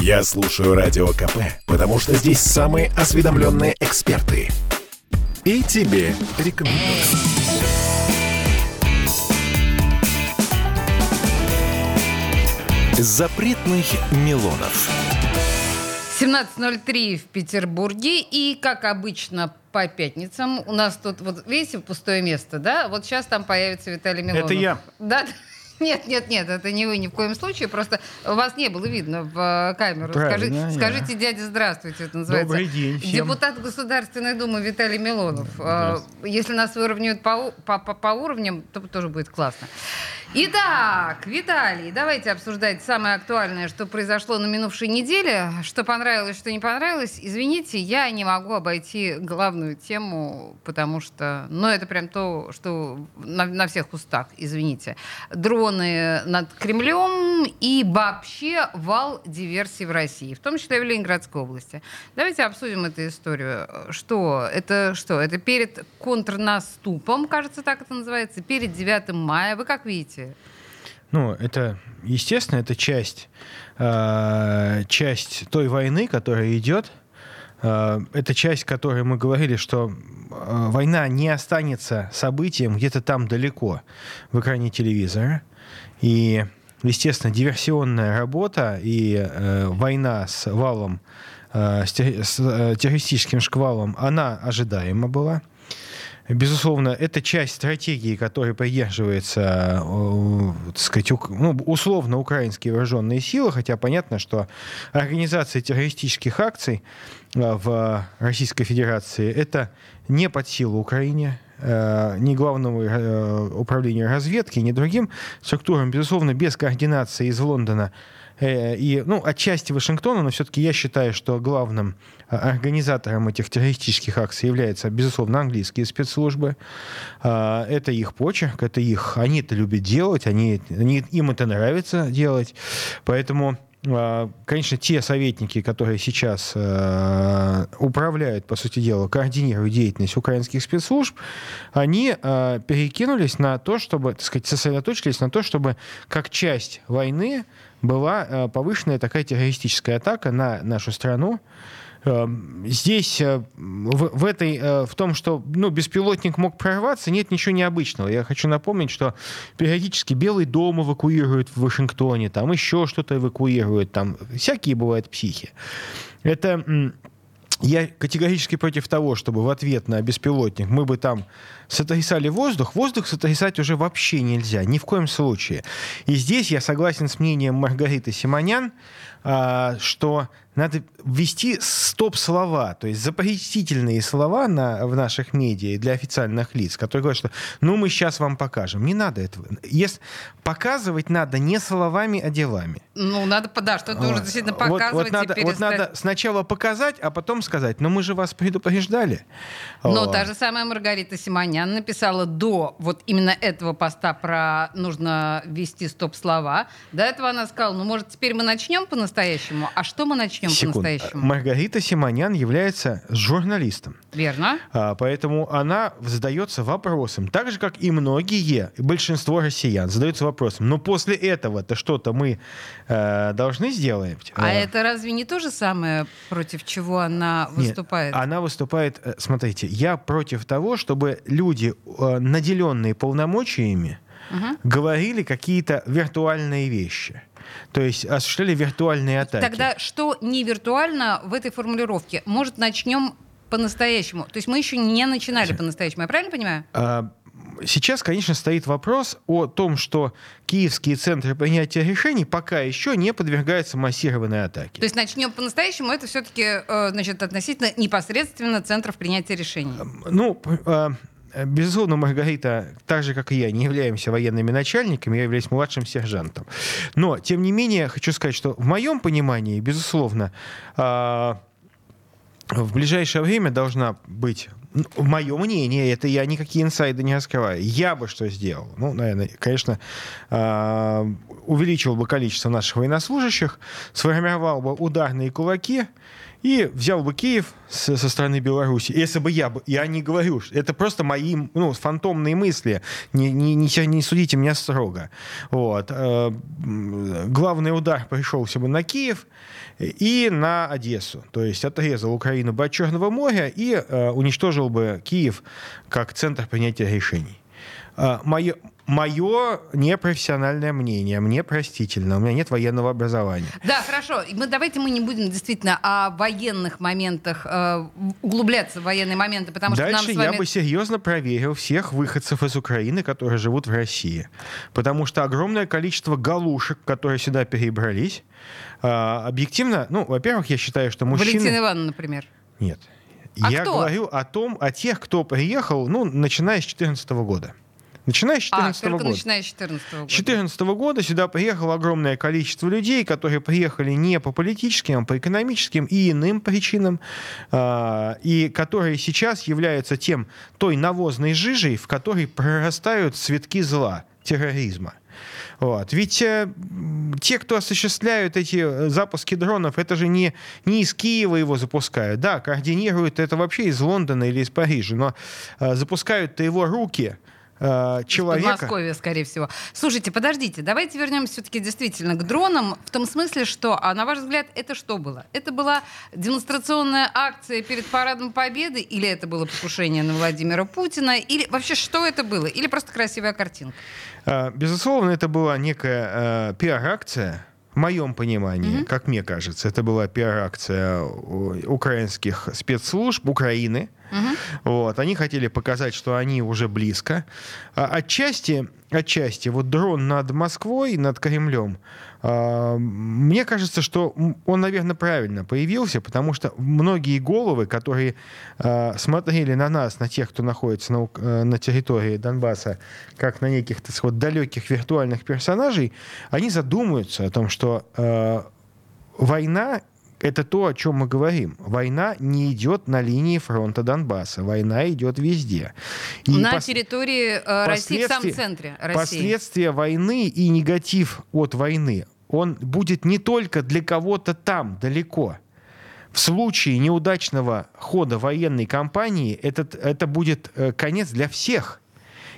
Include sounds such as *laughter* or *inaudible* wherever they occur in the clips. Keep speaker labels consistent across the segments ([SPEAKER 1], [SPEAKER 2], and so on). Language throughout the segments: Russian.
[SPEAKER 1] Я слушаю Радио КП, потому что здесь самые осведомленные эксперты. И тебе рекомендую. Запретных Милонов.
[SPEAKER 2] 17.03 в Петербурге. И, как обычно, по пятницам у нас тут, вот видите, пустое место, да? Вот сейчас там появится Виталий Милонов.
[SPEAKER 3] Это я.
[SPEAKER 2] Да, нет, нет, нет, это не вы ни в коем случае. Просто вас не было видно в э, камеру.
[SPEAKER 3] Правильно,
[SPEAKER 2] Скажи, скажите, дядя, здравствуйте, это называется.
[SPEAKER 3] Добрый день всем.
[SPEAKER 2] Депутат Государственной Думы Виталий Милонов. Э, Если нас выровняют по, по, по, по уровням, то тоже будет классно. Итак, Виталий, давайте обсуждать самое актуальное, что произошло на минувшей неделе. Что понравилось, что не понравилось. Извините, я не могу обойти главную тему, потому что, ну, это прям то, что на, на всех устах, извините. Дроны над Кремлем и вообще вал диверсий в России, в том числе в Ленинградской области. Давайте обсудим эту историю. Что? Это что? Это перед контрнаступом, кажется, так это называется, перед 9 мая. Вы как видите?
[SPEAKER 3] Ну, это, естественно, это часть, э, часть той войны, которая идет. Э, это часть, которой мы говорили, что э, война не останется событием где-то там далеко в экране телевизора. И, естественно, диверсионная работа и э, война с валом, э, с, э, террористическим шквалом, она ожидаема была. Безусловно, это часть стратегии, которой придерживается, э, так сказать, ну, условно украинские вооруженные силы, хотя понятно, что организация террористических акций э, в Российской Федерации это не под силу Украине, э, ни главному управлению разведки, ни другим структурам, безусловно, без координации из Лондона и, ну, отчасти Вашингтона, но все-таки я считаю, что главным э, организатором этих террористических акций являются, безусловно, английские спецслужбы. А, Это их почерк, это их... Они это любят делать, они, они- им это нравится делать. Поэтому Конечно, те советники, которые сейчас э, управляют, по сути дела, координируют деятельность украинских спецслужб, они э, перекинулись на то, чтобы, так сказать, сосредоточились на то, чтобы как часть войны была э, повышенная такая террористическая атака на нашу страну. Э, Здесь э, в, в этой, э, в том, что ну, беспилотник мог прорваться, нет ничего необычного. Я хочу напомнить, что периодически Белый дом эвакуируют в Вашингтоне, там еще что-то эвакуируют, там всякие бывают психи. Это я категорически против того, чтобы в ответ на беспилотник мы бы там сотрясали воздух. Воздух сотрясать уже вообще нельзя, ни в коем случае. И здесь я согласен с мнением Маргариты Симонян, а, что надо ввести стоп-слова, то есть запретительные слова на, в наших медиа для официальных лиц, которые говорят, что ну мы сейчас вам покажем. Не надо этого. Если, показывать надо не словами, а делами.
[SPEAKER 2] Ну, надо, да, что-то уже
[SPEAKER 3] Вот.
[SPEAKER 2] действительно
[SPEAKER 3] Вот-
[SPEAKER 2] показывать
[SPEAKER 3] вот,
[SPEAKER 2] и
[SPEAKER 3] надо, вот надо сначала показать, а потом сказать, ну мы же вас предупреждали.
[SPEAKER 2] Но
[SPEAKER 3] Вот.
[SPEAKER 2] та же самая Маргарита Симонян написала до вот именно этого поста про нужно ввести стоп-слова. До этого она сказала, ну, может, теперь мы начнем по-настоящему? А что мы начнем по-настоящему?
[SPEAKER 3] Маргарита Симонян является журналистом.
[SPEAKER 2] Верно?
[SPEAKER 3] А, Поэтому она задается вопросом, так же, как и многие, большинство россиян задаются вопросом, но после этого-то что-то мы э, должны сделать?
[SPEAKER 2] А
[SPEAKER 3] Э,
[SPEAKER 2] это разве не то же самое, против чего она
[SPEAKER 3] Нет,
[SPEAKER 2] выступает?
[SPEAKER 3] она выступает, э, смотрите, я против того, чтобы люди, э, наделенные полномочиями,
[SPEAKER 2] Мгм.
[SPEAKER 3] говорили какие-то виртуальные вещи. То есть осуществляли виртуальные атаки.
[SPEAKER 2] Тогда что не виртуально в этой формулировке? Может, начнем по-настоящему? То есть мы еще не начинали по-настоящему, я правильно понимаю?
[SPEAKER 3] А, Сейчас, конечно, стоит вопрос о том, что киевские центры принятия решений пока еще не подвергаются массированной атаке.
[SPEAKER 2] То есть начнем по-настоящему, это все-таки, значит, относительно непосредственно центров принятия решений.
[SPEAKER 3] Ну, п- а, безусловно, Маргарита, так же, как и я, не являемся военными начальниками, я являюсь младшим сержантом. Но, тем не менее, хочу сказать, что в моем понимании, безусловно, а, в ближайшее время должна быть, в мое мнение, это я никакие инсайды не раскрываю, я бы что сделал? Ну, наверное, конечно, а, увеличил бы количество наших военнослужащих, сформировал бы ударные кулаки и взял бы Киев со, со стороны Беларуси. Если бы я бы, я не говорю, это просто мои ну, фантомные мысли, не, не, не, не судите меня строго. Вот. Э, главный удар пришелся бы на Киев и на Одессу. То есть отрезал Украину бы от Черного моря и э, уничтожил бы Киев как центр принятия решений. Мое, мое непрофессиональное мнение, мне простительно, у меня нет военного образования.
[SPEAKER 2] Да, хорошо. Мы, давайте мы не будем действительно о военных моментах э, углубляться в военные моменты, потому
[SPEAKER 3] Дальше
[SPEAKER 2] что нам с вами...
[SPEAKER 3] я бы серьезно проверил всех выходцев из Украины, которые живут в России. Потому что огромное количество галушек, которые сюда перебрались, э, объективно, ну, во-первых, я считаю, что мужчины...
[SPEAKER 2] Валентина Ивановна, например.
[SPEAKER 3] Нет.
[SPEAKER 2] А
[SPEAKER 3] я
[SPEAKER 2] кто?
[SPEAKER 3] говорю о том, о тех, кто приехал, ну, начиная с 2014 года. Начиная с
[SPEAKER 2] А,
[SPEAKER 3] 2014
[SPEAKER 2] только
[SPEAKER 3] года.
[SPEAKER 2] начиная с 2014 года.
[SPEAKER 3] 2014 года сюда приехало огромное количество людей, которые приехали не по политическим, а по экономическим и иным причинам, а, и которые сейчас являются тем, той навозной жижей, в которой прорастают цветки зла, терроризма. Вот. Ведь э, те, кто осуществляют эти э, запуски дронов, это же не, не из Киева его запускают. Да, координируют это вообще из Лондона или из Парижа, но э, запускают-то его руки э, человека.
[SPEAKER 2] Подмосковье, скорее всего. Слушайте, подождите, давайте вернемся все-таки действительно к дронам, в том смысле, что, а на ваш взгляд, это что было? Это была демонстрационная акция перед Парадом Победы, или это было покушение на Владимира Путина, или вообще что это было? Или просто красивая картинка?
[SPEAKER 3] А, Безусловно, это была некая э, пиар-акция, в моем понимании, как мне кажется, это была пиар-акция украинских спецслужб Украины. Вот, они хотели показать, что они уже близко. А отчасти, отчасти, вот дрон над Москвой, над Кремлем, а, мне кажется, что он, наверное, правильно появился, потому что многие головы, которые а, смотрели на нас, на тех, кто находится на, э, на территории Донбасса, как на неких так сказать, далеких виртуальных персонажей, они задумаются о том, что война это то, о чем мы говорим. Война не идет на линии фронта Донбасса. Война идет везде. И
[SPEAKER 2] на
[SPEAKER 3] пос-
[SPEAKER 2] территории э, России, в самом центре России.
[SPEAKER 3] Последствия войны и негатив от войны, он будет не только для кого-то там, далеко. В случае неудачного хода военной кампании этот, это будет э, конец для всех.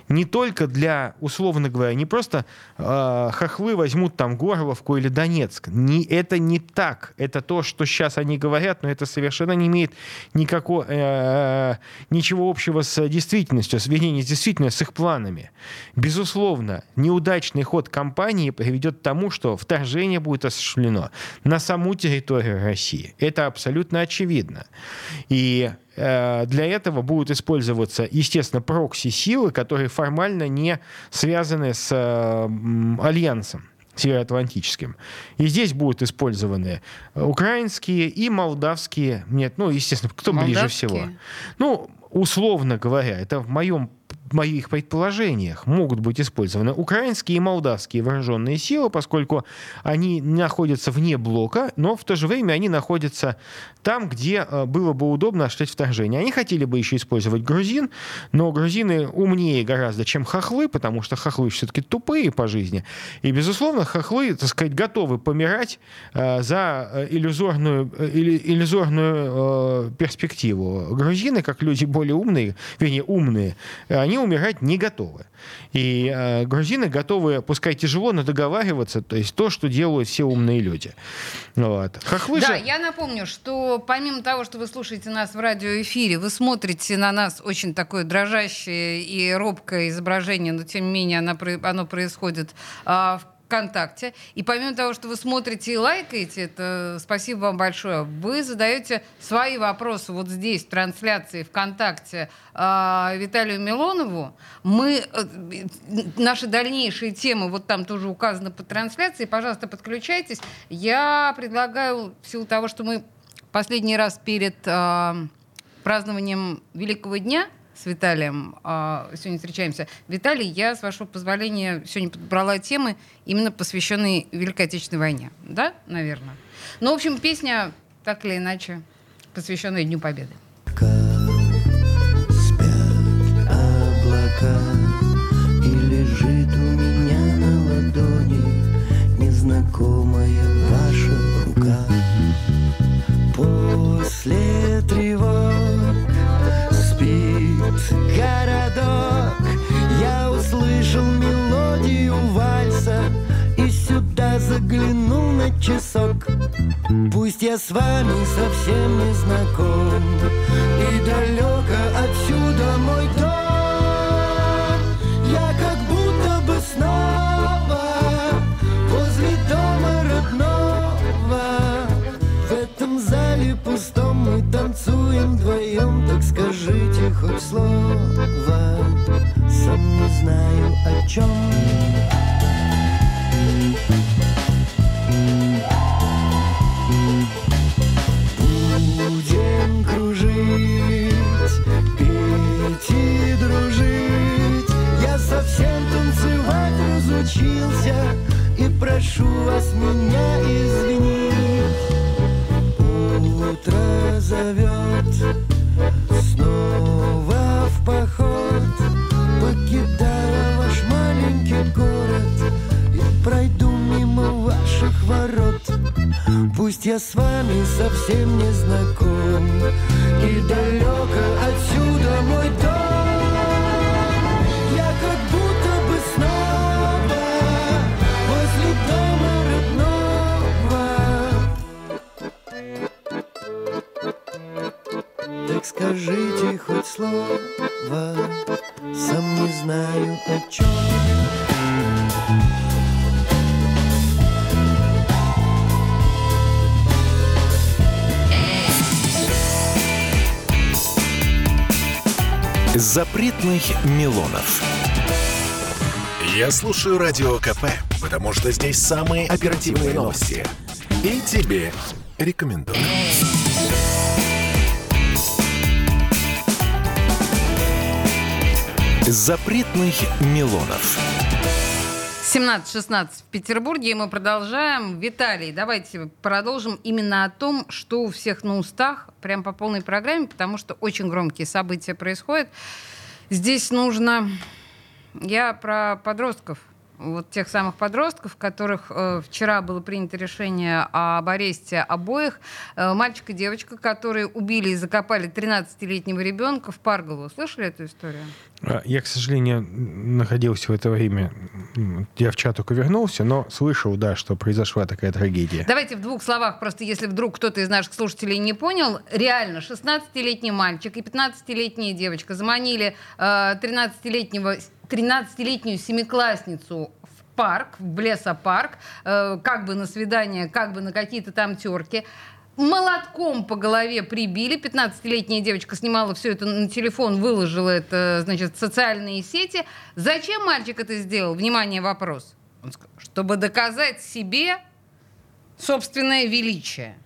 [SPEAKER 3] Не только для, условно говоря, не просто э, хохлы возьмут там Горловку или Донецк. Не, это не так. Это то, что сейчас они говорят, но это совершенно не имеет никакого, э, ничего общего с действительностью, с, вернее, не с действительностью, с их планами. Безусловно, неудачный ход кампании приведет к тому, что вторжение будет осуществлено на саму территорию России. Это абсолютно очевидно. И для этого будут использоваться, естественно, прокси-силы, которые формально не связаны с э, альянсом североатлантическим. И здесь будут использованы украинские и молдавские, нет, ну, естественно, кто ближе
[SPEAKER 2] Молдавские?
[SPEAKER 3] всего. Ну, условно говоря, это в моем моих предположениях могут быть использованы украинские и молдавские вооруженные силы, поскольку они находятся вне блока, но в то же время они находятся там, где э, было бы удобно осуществлять вторжение. Они хотели бы еще использовать грузин, но грузины умнее гораздо, чем хохлы, потому что хохлы все-таки тупые по жизни. И, безусловно, хохлы, так сказать, готовы помирать э, за э, иллюзорную, э, иллюзорную э, перспективу. Грузины, как люди более умные, вернее, умные, э, они умирать не готовы. И э, грузины готовы, пускай тяжело, но договариваться, то есть то, что делают все умные люди. Вот. Хохлы
[SPEAKER 2] Да,
[SPEAKER 3] же...
[SPEAKER 2] я напомню, что помимо того, что вы слушаете нас в радиоэфире, вы смотрите на нас очень такое дрожащее и робкое изображение, но тем не менее оно, оно происходит а, в ВКонтакте. И помимо того, что вы смотрите и лайкаете, это спасибо вам большое, вы задаете свои вопросы вот здесь, в трансляции ВКонтакте а, Виталию Милонову. Мы, э, наши дальнейшие темы вот там тоже указаны по трансляции. Пожалуйста, подключайтесь. Я предлагаю, в силу того, что мы последний раз перед а, празднованием Великого дня с Виталием а, сегодня встречаемся. Виталий, я, с вашего позволения, сегодня подобрала темы, именно посвященные Великой Отечественной войне. Да, наверное? Ну, в общем, песня, так или иначе, посвященная Дню Победы.
[SPEAKER 4] Спят облака И лежит у городок. Я услышал мелодию вальса И сюда заглянул на часок. Пусть я с вами совсем не знаком. И далеко отсюда мой дом. Я как будто бы снова слово Сам не знаю о чем Будем кружить, петь и дружить. Я совсем танцевать разучился. И прошу вас меня извинить я с вами совсем не знаком. И далеко отсюда мой дом. Я как будто бы снова Возле дома родного. Так скажите хоть слово Сам не знаю
[SPEAKER 1] Запретных Милонов. Я слушаю Радио КП, потому что здесь самые оперативные новости. И тебе рекомендую. Запретных Милонов.
[SPEAKER 2] 17-16 в Петербурге, и мы продолжаем. Виталий, давайте продолжим именно о том, что у всех на устах, прям по полной программе, потому что очень громкие события происходят. Здесь нужно... Я про подростков вот тех самых подростков, которых э, вчера было принято решение об аресте обоих, э, мальчик и девочка, которые убили и закопали 13-летнего ребенка в Парголу. Слышали эту историю?
[SPEAKER 3] А, Я, к сожалению, находился в это время, я в чат только вернулся, но слышал, да, что произошла такая трагедия.
[SPEAKER 2] Давайте в двух словах, просто если вдруг кто-то из наших слушателей не понял, реально 16-летний мальчик и 15-летняя девочка заманили э, 13-летнего 13-летнюю семиклассницу в парк, в лесопарк, э, как бы на свидание, как бы на какие-то там терки. Молотком по голове прибили. 15-летняя девочка снимала все это на телефон, выложила это, значит, в социальные сети. Зачем мальчик это сделал? Внимание, вопрос. Он сказал, чтобы доказать себе собственное величие.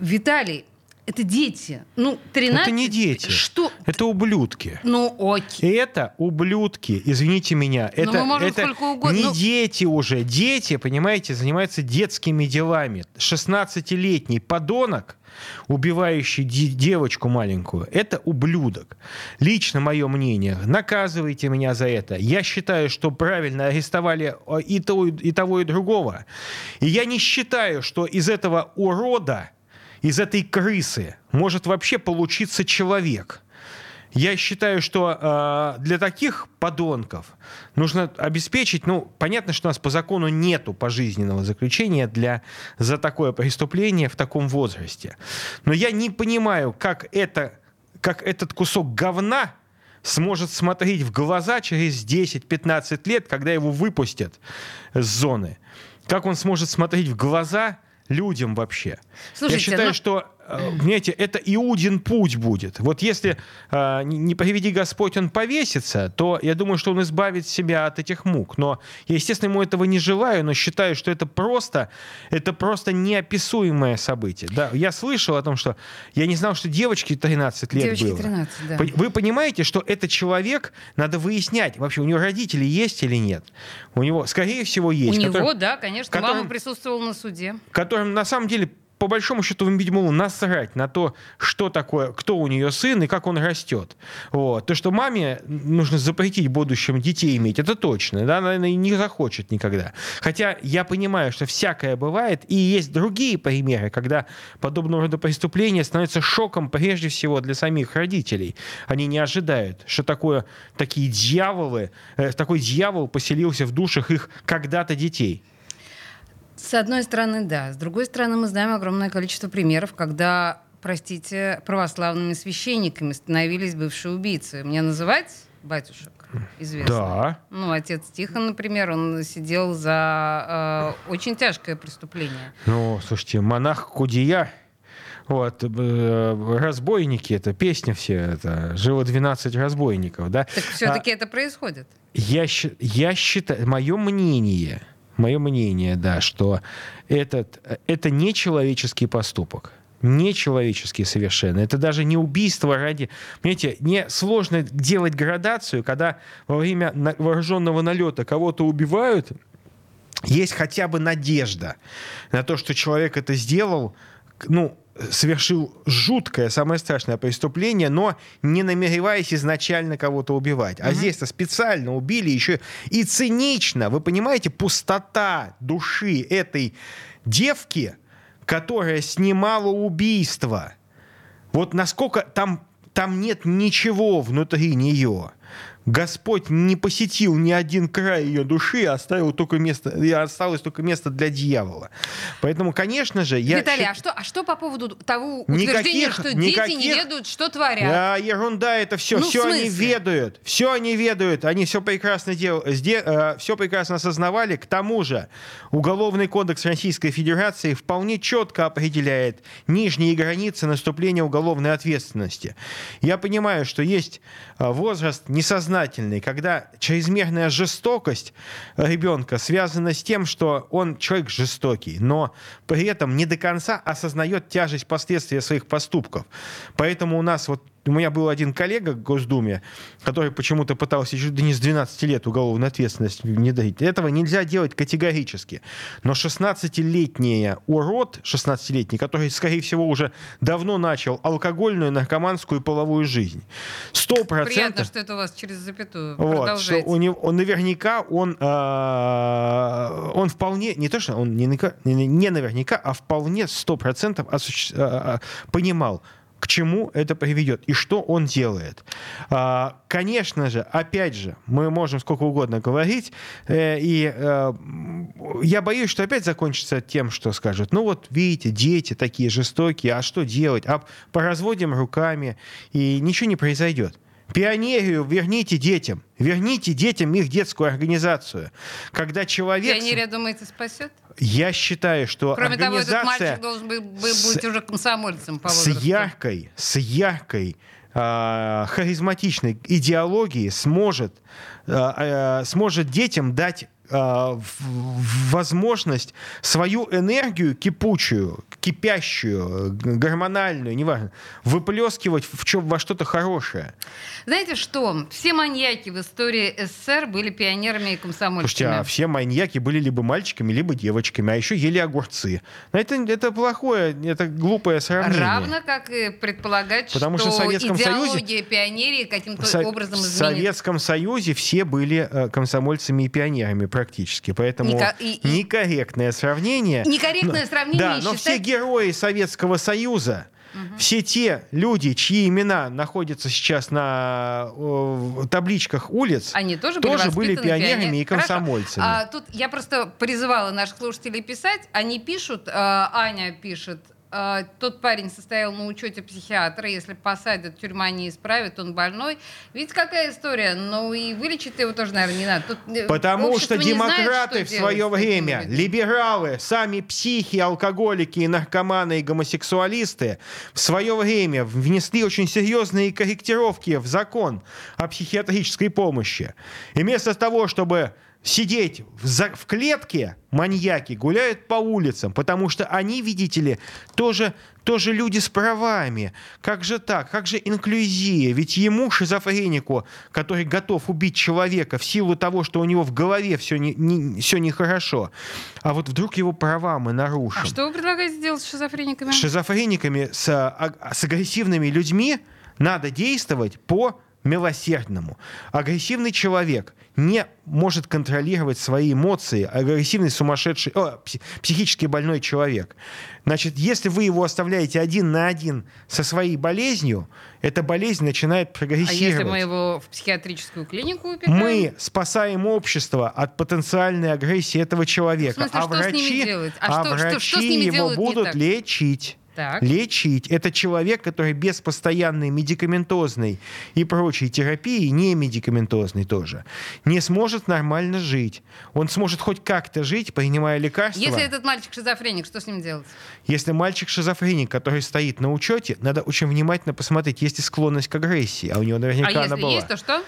[SPEAKER 2] Виталий, это дети. Ну, 13...
[SPEAKER 3] Это не дети.
[SPEAKER 2] Что?
[SPEAKER 3] Это ублюдки.
[SPEAKER 2] Ну, окей.
[SPEAKER 3] Это ублюдки, извините меня.
[SPEAKER 2] Ну,
[SPEAKER 3] Это,
[SPEAKER 2] мы можем
[SPEAKER 3] это
[SPEAKER 2] сколько угодно,
[SPEAKER 3] не
[SPEAKER 2] ну-
[SPEAKER 3] дети уже. Дети, понимаете, занимаются детскими делами. 16-летний подонок, убивающий де- девочку маленькую, это ублюдок. Лично мое мнение. Наказывайте меня за это. Я считаю, что правильно арестовали э, и того, и того, и другого. И я не считаю, что из этого урода, из этой крысы может вообще получиться человек. Я считаю, что э, для таких подонков нужно обеспечить, ну, понятно, что у нас по закону нету пожизненного заключения для, за такое преступление в таком возрасте. Но я не понимаю, как, это, как этот кусок говна сможет смотреть в глаза через 10-15 лет, когда его выпустят с зоны. Как он сможет смотреть в глаза людям вообще?
[SPEAKER 2] Слушайте,
[SPEAKER 3] Я считаю,
[SPEAKER 2] ну-
[SPEAKER 3] что, понимаете, это Иудин путь будет. Вот если, э, не приведи Господь, он повесится, то я думаю, что он избавит себя от этих мук. Но я, естественно, ему этого не желаю, но считаю, что это просто, это просто неописуемое событие. Да, я слышал о том, что я не знал, что девочке 13 лет
[SPEAKER 2] Девочке
[SPEAKER 3] было.
[SPEAKER 2] 13, да.
[SPEAKER 3] Вы понимаете, что этот человек, надо выяснять, вообще у него родители есть или нет. У него, скорее всего,
[SPEAKER 2] У
[SPEAKER 3] есть.
[SPEAKER 2] него,
[SPEAKER 3] который-
[SPEAKER 2] да, конечно.
[SPEAKER 3] которым-
[SPEAKER 2] Мама присутствовала на суде.
[SPEAKER 3] которым на самом деле по большому счету, видимо, насрать на то, что такое, кто у нее сын и как он растет. Вот. То, что маме нужно запретить в будущем детей иметь, это точно. Да? Она не захочет никогда. Хотя я понимаю, что всякое бывает, и есть другие примеры, когда подобного рода преступления становятся шоком прежде всего для самих родителей. Они не ожидают, что такое, такие дьяволы, э, такой дьявол поселился в душах их когда-то детей.
[SPEAKER 2] С одной стороны, да. С другой стороны, мы знаем огромное количество примеров, когда, простите, православными священниками становились бывшие убийцы. Мне называть батюшек известно?
[SPEAKER 3] Да.
[SPEAKER 2] Ну, отец Тихон, например, он сидел за э, очень тяжкое преступление.
[SPEAKER 3] Ну, слушайте, монах Кудия, вот, э, разбойники, это песня все, это «Жило 12 разбойников», да?
[SPEAKER 2] Так все-таки это происходит.
[SPEAKER 3] Я, я считаю, мое мнение, мое мнение, да, что этот, это не человеческий поступок. Нечеловеческий совершенно. Это даже не убийство ради... Понимаете, не сложно делать градацию, когда во время вооруженного налета кого-то убивают, есть хотя бы надежда на то, что человек это сделал, ну, совершил жуткое, самое страшное преступление, но не намереваясь изначально кого-то убивать. А здесь-то специально убили еще и цинично. Вы понимаете, пустота души этой девки, которая снимала убийство. Вот насколько там, там нет ничего внутри нее. Господь не посетил ни один край ее души, а оставил только место, и осталось только место для дьявола. Поэтому, конечно же, я...
[SPEAKER 2] Виталий, а что, а что по поводу того утверждения,
[SPEAKER 3] Никаких-
[SPEAKER 2] что дети не
[SPEAKER 3] никаких-
[SPEAKER 2] ведают, что творят?
[SPEAKER 3] Да, ерунда это все.
[SPEAKER 2] Ну,
[SPEAKER 3] все они ведают. Все они ведают. Они все прекрасно делают. все прекрасно осознавали. К тому же, Уголовный кодекс Российской Федерации вполне четко определяет нижние границы наступления уголовной ответственности. Я понимаю, что есть а, возраст несознательный, когда чрезмерная жестокость ребенка связана с тем, что он человек жестокий, но при этом не до конца осознает тяжесть последствий своих поступков. Поэтому у нас вот у меня был один коллега в Госдуме, который почему-то пытался чуть ли не с 12 лет уголовную ответственность не дать. Этого нельзя делать категорически. Но 16-летний урод, 16-летний, который, скорее всего, уже давно начал алкогольную, наркоманскую и половую жизнь, 100%...
[SPEAKER 2] Приятно, что это у вас через запятую.
[SPEAKER 3] Вот, что у него, он наверняка, он, а, он вполне, не то, что он не, не- наверняка, а вполне 100% осуществ- а, понимал, к чему это приведет и что он делает. А, Конечно же, опять же, мы можем сколько угодно говорить, э, и э, я боюсь, что опять закончится тем, что скажут, ну вот видите, дети такие жестокие, а что делать? А поразводим руками, и ничего не произойдет. Пионерию верните детям. Верните детям их детскую организацию. Когда человек...
[SPEAKER 2] Пионерия, думаете, спасет?
[SPEAKER 3] Я считаю, что
[SPEAKER 2] Кроме того, этот
[SPEAKER 3] организация
[SPEAKER 2] мальчик должен быть, бы-
[SPEAKER 3] с-
[SPEAKER 2] быть уже комсомольцем по
[SPEAKER 3] с
[SPEAKER 2] возрасту.
[SPEAKER 3] яркой, с яркой, а, харизматичной идеологией сможет, а, а, сможет детям дать возможность свою энергию кипучую, кипящую, гормональную, неважно, выплескивать в чё- во что-то хорошее.
[SPEAKER 2] Знаете что? Все маньяки в истории СССР были пионерами и комсомольцами.
[SPEAKER 3] Слушайте, а все маньяки были либо мальчиками, либо девочками, а еще ели огурцы. Но это, это плохое, это глупое сравнение.
[SPEAKER 2] Равно как и предполагать,
[SPEAKER 3] Потому
[SPEAKER 2] что,
[SPEAKER 3] что в Советском Союзе-
[SPEAKER 2] пионерии каким-то
[SPEAKER 3] В Со-
[SPEAKER 2] образом
[SPEAKER 3] в
[SPEAKER 2] изменится.
[SPEAKER 3] Советском Союзе все были э, комсомольцами и пионерами практически, поэтому
[SPEAKER 2] Нека- и-
[SPEAKER 3] некорректное сравнение.
[SPEAKER 2] Некорректное
[SPEAKER 3] Но-
[SPEAKER 2] сравнение
[SPEAKER 3] Да,
[SPEAKER 2] и
[SPEAKER 3] но все
[SPEAKER 2] считать-
[SPEAKER 3] герои Советского Союза, все те люди, чьи имена находятся сейчас на э, табличках улиц,
[SPEAKER 2] Они тоже были,
[SPEAKER 3] тоже были
[SPEAKER 2] воспитаны
[SPEAKER 3] пионерами
[SPEAKER 2] пионер-
[SPEAKER 3] и комсомольцами.
[SPEAKER 2] Хорошо. А, тут я просто призывала наших слушателей писать. Они пишут, а, Аня пишет, а, тот парень состоял на учете психиатра, если посадят, тюрьма не исправит, он больной. Видите, какая история? Ну и вылечить его тоже, наверное, не надо. Тут, э,
[SPEAKER 3] Потому что
[SPEAKER 2] не знает,
[SPEAKER 3] демократы
[SPEAKER 2] что
[SPEAKER 3] в свое время, либералы, сами психи, алкоголики, и наркоманы и гомосексуалисты в свое время внесли очень серьезные корректировки в закон о психиатрической помощи. И вместо того, чтобы сидеть в, за- в клетке, маньяки гуляют по улицам, потому что они, видите ли, тоже, тоже люди с правами. Как же так? Как же инклюзия? Ведь ему, шизофренику, который готов убить человека в силу того, что у него в голове все, не, не- все нехорошо, а вот вдруг его права мы нарушим.
[SPEAKER 2] А что вы предлагаете сделать с шизофрениками?
[SPEAKER 3] С шизофрениками, с, а, с агрессивными людьми надо действовать по милосердному. Агрессивный человек не может контролировать свои эмоции, агрессивный, сумасшедший, о, пси- психически больной человек. Значит, если вы его оставляете один на один со своей болезнью, эта болезнь начинает
[SPEAKER 2] А
[SPEAKER 3] прогрессировать.
[SPEAKER 2] если мы его в психиатрическую клинику упекаем?
[SPEAKER 3] Мы спасаем общество от потенциальной агрессии этого человека.
[SPEAKER 2] В смысле,
[SPEAKER 3] а
[SPEAKER 2] что с ними
[SPEAKER 3] врачи,
[SPEAKER 2] делать? А
[SPEAKER 3] а
[SPEAKER 2] что- что- что с
[SPEAKER 3] врачи
[SPEAKER 2] ними
[SPEAKER 3] его будут
[SPEAKER 2] так?
[SPEAKER 3] лечить.
[SPEAKER 2] Так.
[SPEAKER 3] Лечить. Это человек, который без постоянной медикаментозной и прочей терапии, не медикаментозной тоже, не сможет нормально жить. Он сможет хоть как-то жить, принимая лекарства.
[SPEAKER 2] Если этот мальчик шизофреник, что с ним делать?
[SPEAKER 3] Если мальчик шизофреник, который стоит на учете, надо очень внимательно посмотреть, есть ли склонность к агрессии, а у него наверняка
[SPEAKER 2] а
[SPEAKER 3] она
[SPEAKER 2] если
[SPEAKER 3] была.
[SPEAKER 2] есть, то что?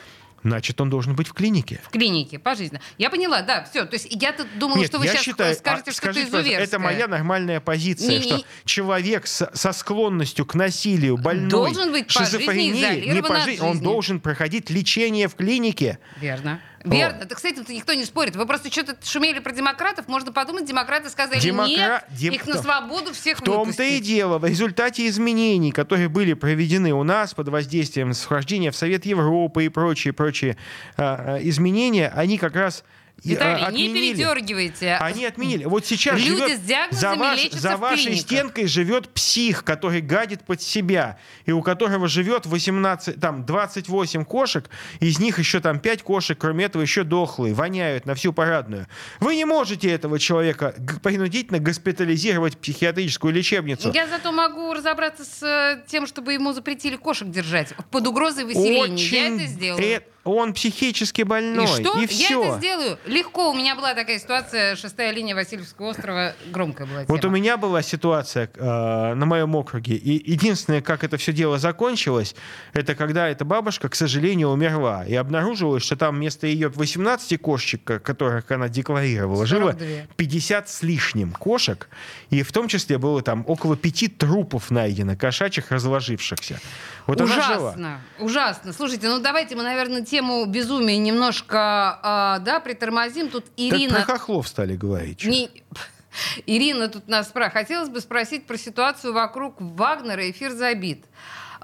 [SPEAKER 3] Значит, он должен быть в клинике.
[SPEAKER 2] В клинике, пожизненно. Я поняла, да, все. То есть я тут думала,
[SPEAKER 3] Нет,
[SPEAKER 2] что вы сейчас
[SPEAKER 3] считаю,
[SPEAKER 2] скажете
[SPEAKER 3] а,
[SPEAKER 2] что-то
[SPEAKER 3] скажите,
[SPEAKER 2] изуверское.
[SPEAKER 3] это моя нормальная позиция,
[SPEAKER 2] Не-
[SPEAKER 3] что
[SPEAKER 2] не-
[SPEAKER 3] человек с- со склонностью к насилию, больной,
[SPEAKER 2] Должен быть по жизни
[SPEAKER 3] шизофренией, не
[SPEAKER 2] изолирован
[SPEAKER 3] по
[SPEAKER 2] от
[SPEAKER 3] жизни, он должен проходить лечение в клинике.
[SPEAKER 2] Верно.
[SPEAKER 3] Вот.
[SPEAKER 2] Верно. Так с этим-то никто не спорит. Вы просто что-то шумели про демократов. Можно подумать, демократы сказали
[SPEAKER 3] Демокра-
[SPEAKER 2] нет,
[SPEAKER 3] дем-
[SPEAKER 2] их на свободу всех
[SPEAKER 3] В том-то и дело, в результате изменений, которые были проведены у нас под воздействием вхождения в Совет Европы и прочие-прочие а, а, изменения, они как раз а,
[SPEAKER 2] Виталий, не
[SPEAKER 3] отменили.
[SPEAKER 2] передергивайте.
[SPEAKER 3] Они отменили. Вот сейчас
[SPEAKER 2] Люди
[SPEAKER 3] живет
[SPEAKER 2] с диагнозами
[SPEAKER 3] за, ваш- за вашей
[SPEAKER 2] клиниках.
[SPEAKER 3] стенкой живет псих, который гадит под себя, и у которого живет 18, там, 28 кошек, из них еще там 5 кошек, кроме этого, еще дохлые, воняют на всю парадную. Вы не можете этого человека принудительно госпитализировать в психиатрическую лечебницу.
[SPEAKER 2] Я зато могу разобраться с э, тем, чтобы ему запретили кошек держать под угрозой выселения. Я это сделаю.
[SPEAKER 3] э, он психически больной.
[SPEAKER 2] И что?
[SPEAKER 3] И
[SPEAKER 2] я
[SPEAKER 3] все.
[SPEAKER 2] это сделаю. Легко. У меня была такая ситуация. Шестая линия Васильевского острова. Громкая была
[SPEAKER 3] Вот у
[SPEAKER 2] тема.
[SPEAKER 3] меня была ситуация э, на моем округе, и единственное, как это все дело закончилось, это когда эта бабушка, к сожалению, умерла, и обнаружилось, что там вместо ее 18 кошечек, ко- которых она декларировала, жило
[SPEAKER 2] 42.
[SPEAKER 3] 50 с лишним кошек, и в том числе было там около пяти трупов найдено, кошачьих разложившихся. Вот она жила.
[SPEAKER 2] Ужасно, ужасно. Слушайте, ну давайте мы, наверное, тему безумия немножко, а, да, притормозим. Тут Ирина...
[SPEAKER 3] про хохлов стали говорить.
[SPEAKER 2] Не- *laughs* Ирина тут нас спрашивает. Хотелось бы спросить про ситуацию вокруг Вагнера «Эфир забит».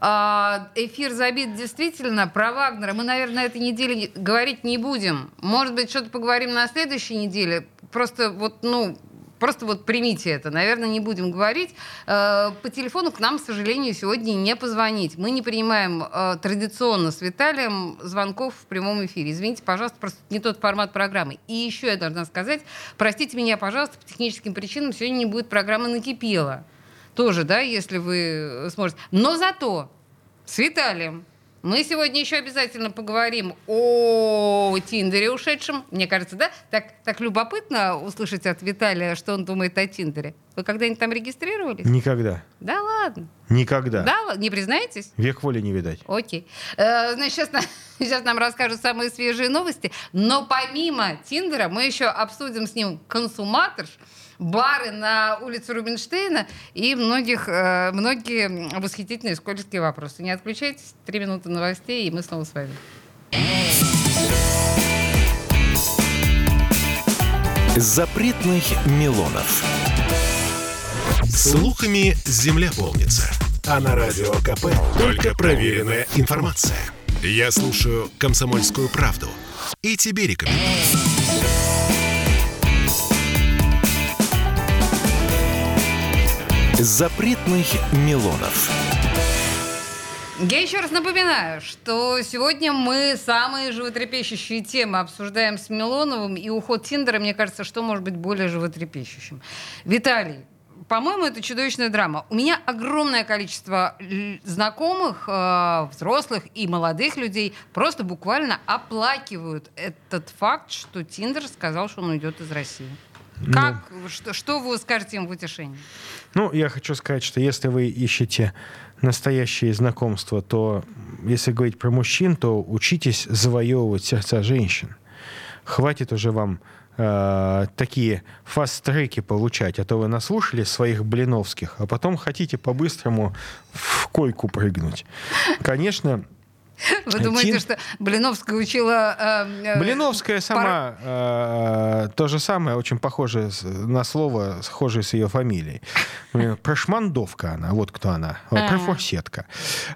[SPEAKER 2] А, Эфир забит действительно про Вагнера. Мы, наверное, на этой неделе говорить не будем. Может быть, что-то поговорим на следующей неделе. Просто вот, ну, Просто вот примите это. Наверное, не будем говорить. Э, По телефону к нам, к сожалению, сегодня не позвонить. Мы не принимаем э, традиционно с Виталием звонков в прямом эфире. Извините, пожалуйста, просто не тот формат программы. И еще я должна сказать, простите меня, пожалуйста, по техническим причинам сегодня не будет программы «Накипело». Тоже, да, если вы сможете. Но зато с Виталием мы сегодня еще обязательно поговорим о Тиндере ушедшем. Мне кажется, да? Так, так любопытно услышать от Виталия, что он думает о Тиндере. Вы когда-нибудь там регистрировались?
[SPEAKER 3] Никогда.
[SPEAKER 2] Да ладно.
[SPEAKER 3] Никогда.
[SPEAKER 2] Да? Не признаетесь?
[SPEAKER 3] Век воли не видать.
[SPEAKER 2] Окей. Э, Значит, сейчас, нам- *laughs* сейчас нам расскажут самые свежие новости. Но помимо Тиндера мы еще обсудим с ним консуматорш, бары на улице Рубинштейна и многих, э, многие восхитительные скользкие вопросы. Не отключайтесь. Три минуты новостей, и мы снова с вами.
[SPEAKER 1] Запретных Милонов. Слухами земля полнится. А на радио КП только проверенная информация. Я слушаю «Комсомольскую правду» и тебе рекомендую. Запретных Милонов.
[SPEAKER 2] Я еще раз напоминаю, что сегодня мы самые животрепещущие темы обсуждаем с Милоновым, и уход Тиндера, мне кажется, что может быть более животрепещущим. Виталий, по-моему, это чудовищная драма. У меня огромное количество знакомых, э, взрослых и молодых людей просто буквально оплакивают этот факт, что Тиндер сказал, что он уйдет из России. Как, что, что вы скажете им в утешении?
[SPEAKER 3] Ну, я хочу сказать, что если вы ищете настоящие знакомства, то если говорить про мужчин, то учитесь завоевывать сердца женщин. Хватит уже вам э, такие фаст-треки получать, а то вы наслушали своих блиновских, а потом хотите по-быстрому в койку прыгнуть. Конечно, *laughs*
[SPEAKER 2] Вы думаете, что Блиновская учила... э, э,
[SPEAKER 3] Блиновская сама э, то же самое, очень похоже с- на слово, схожее с ее фамилией. Э, Прошмандовка она, вот кто она, э,
[SPEAKER 2] А.
[SPEAKER 3] профорсетка.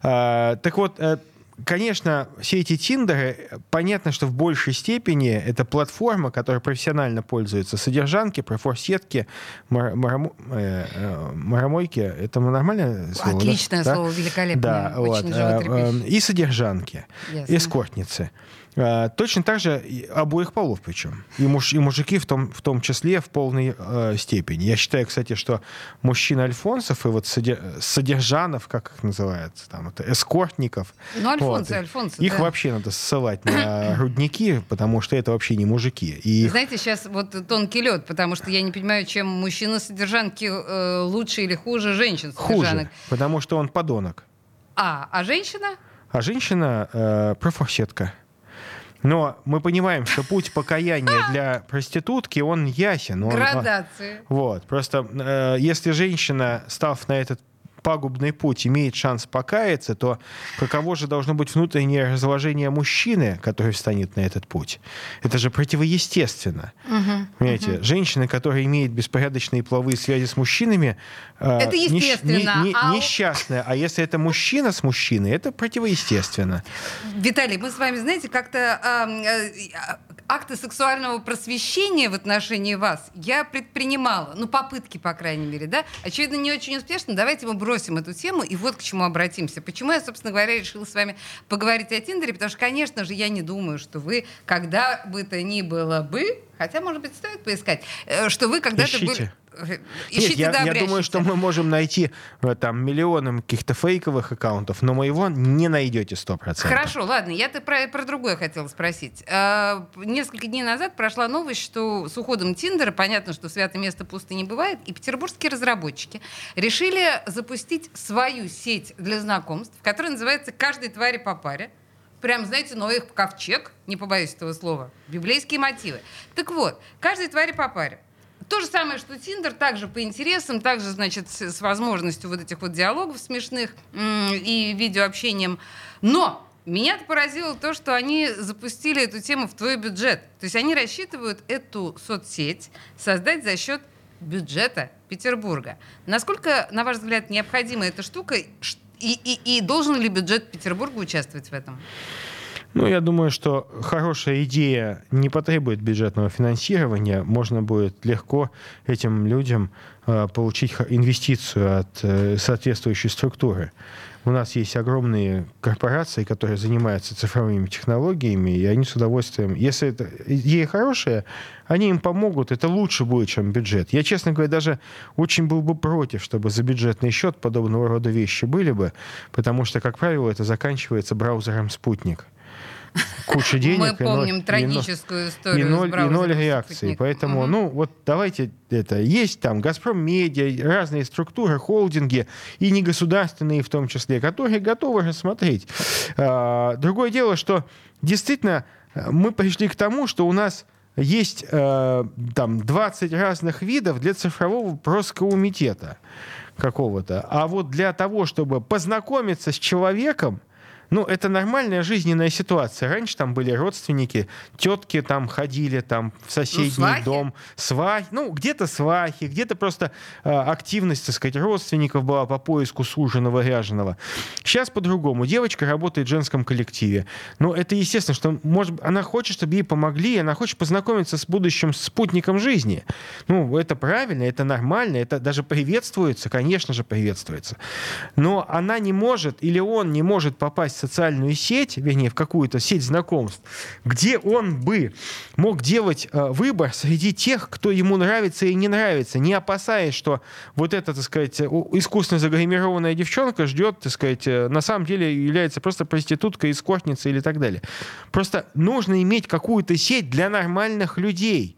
[SPEAKER 3] Э, Так вот, э, конечно, все эти тиндеры, понятно, что в большей степени это платформа, которая профессионально пользуется содержанки, профорсетки, мар- марамо- э, э, марамойки. Это нормальное слово?
[SPEAKER 2] Отличное
[SPEAKER 3] Да?
[SPEAKER 2] слово, великолепное.
[SPEAKER 3] Да, вот.
[SPEAKER 2] Очень
[SPEAKER 3] э,
[SPEAKER 2] животрепещущее.
[SPEAKER 3] э, И содержанки,
[SPEAKER 2] Ясно.
[SPEAKER 3] эскортницы. Э, Точно так же обоих полов причем. И, муж, и мужики в том, в том числе в полной э, степени. Я считаю, кстати, что мужчина Альфонсов и вот соде- содержанов, как их называется, там, это эскортников.
[SPEAKER 2] Ну, альфонсы,
[SPEAKER 3] вот,
[SPEAKER 2] альфонсы,
[SPEAKER 3] Их
[SPEAKER 2] да.
[SPEAKER 3] вообще надо ссылать на *coughs* рудники, потому что это вообще не мужики. И их-
[SPEAKER 2] Знаете, сейчас вот тонкий лед, потому что я не понимаю, чем мужчина-содержанки э, лучше или хуже женщин-содержанок.
[SPEAKER 3] хуже, потому что он подонок.
[SPEAKER 2] А, а женщина?
[SPEAKER 3] а женщина э, профорсетка. Но мы понимаем, что путь покаяния для проститутки, он ясен. Он, а,
[SPEAKER 2] Градации.
[SPEAKER 3] вот. Просто э, если женщина, став на этот пагубный путь, имеет шанс покаяться, то каково же должно быть внутреннее разложение мужчины, который встанет на этот путь? Это же противоестественно. Понимаете, женщина, которая имеет беспорядочные половые связи с мужчинами, э,
[SPEAKER 2] Это
[SPEAKER 3] нещ-
[SPEAKER 2] естественно,
[SPEAKER 3] не- не-
[SPEAKER 2] а
[SPEAKER 3] несчастная. А если это мужчина с мужчиной, это противоестественно.
[SPEAKER 2] Виталий, мы с вами, знаете, как-то а, э, а, акты сексуального просвещения в отношении вас я предпринимала. Ну, попытки, по крайней мере, да? Очевидно, не очень успешно. Давайте мы бросим эту тему и вот к чему обратимся. Почему я, собственно говоря, решила с вами поговорить о Тиндере? Потому что, конечно же, я не думаю, что вы, когда бы то ни было бы, хотя, может быть, стоит поискать, э, что вы когда-то были...
[SPEAKER 3] Ищите. Нет, я, я думаю, что мы можем найти э, там миллионы каких-то фейковых аккаунтов, но моего не найдете 100%.
[SPEAKER 2] Хорошо, ладно, я-то про, про другое хотела спросить. А, несколько дней назад прошла новость, что с уходом Тиндера, понятно, что святое место пусто не бывает, и петербургские разработчики решили запустить свою сеть для знакомств, которая называется «Каждой твари по паре». Прям, знаете, Ноев ковчег, не побоюсь этого слова, библейские мотивы. Так вот, «Каждой твари по паре». То же самое, что Тиндер, также по интересам, также, значит, с, возможностью вот этих вот диалогов смешных и видеообщением. Но меня поразило то, что они запустили эту тему в твой бюджет. То есть они рассчитывают эту соцсеть создать за счет бюджета Петербурга. Насколько, на ваш взгляд, необходима эта штука? И, и, и должен ли бюджет Петербурга участвовать в этом?
[SPEAKER 3] Ну, я думаю, что хорошая идея не потребует бюджетного финансирования. Можно будет легко этим людям э, получить инвестицию от э, соответствующей структуры. У нас есть огромные корпорации, которые занимаются цифровыми технологиями, и они с удовольствием, если это идея хорошая, они им помогут, это лучше будет, чем бюджет. Я, честно говоря, даже очень был бы против, чтобы за бюджетный счет подобного рода вещи были бы, потому что, как правило, это заканчивается браузером «Спутник». Куча денег.
[SPEAKER 2] Мы
[SPEAKER 3] и ноль-
[SPEAKER 2] помним
[SPEAKER 3] и ноль-
[SPEAKER 2] трагическую историю
[SPEAKER 3] и ноль, и ноль реакции. Поэтому, ну, вот давайте это. Есть там Газпром Медиа, разные структуры, холдинги, и негосударственные в том числе, которые готовы рассмотреть. А, Другое дело, что действительно э, мы пришли к тому, что у нас есть э, там 20 разных видов для цифрового проскомитета какого-то. А вот для того, чтобы познакомиться с человеком, ну, это нормальная жизненная ситуация. Раньше там были родственники, тетки там ходили там в соседний
[SPEAKER 2] свахи?
[SPEAKER 3] дом, свахи, ну, где-то свахи, где-то просто э, активность, так сказать, родственников была по поиску суженого, ряженого. Сейчас по-другому. Девочка работает в женском коллективе. Ну, это естественно, что, может, она хочет, чтобы ей помогли, она хочет познакомиться с будущим спутником жизни. Ну, это правильно, это нормально, это даже приветствуется, конечно же, приветствуется. Но она не может, или он не может попасть в социальную сеть, вернее, в какую-то сеть знакомств, где он бы мог делать э, выбор среди тех, кто ему нравится и не нравится, не опасаясь, что вот эта, так сказать, искусственно загримированная девчонка ждет, так сказать, э, на самом деле является просто проституткой, эскортницей или так далее. Просто нужно иметь какую-то сеть для нормальных людей.